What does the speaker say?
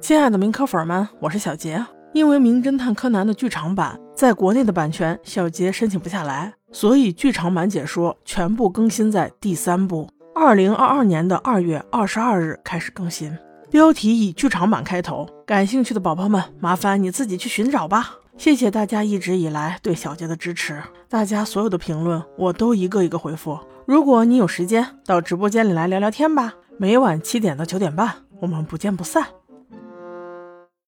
亲爱的名科粉们，我是小杰。因为《名侦探柯南》的剧场版在国内的版权，小杰申请不下来，所以剧场版解说全部更新在第三部，二零二二年的二月二十二日开始更新。标题以剧场版开头，感兴趣的宝宝们，麻烦你自己去寻找吧。谢谢大家一直以来对小杰的支持，大家所有的评论我都一个一个回复。如果你有时间，到直播间里来聊聊天吧。每晚七点到九点半，我们不见不散。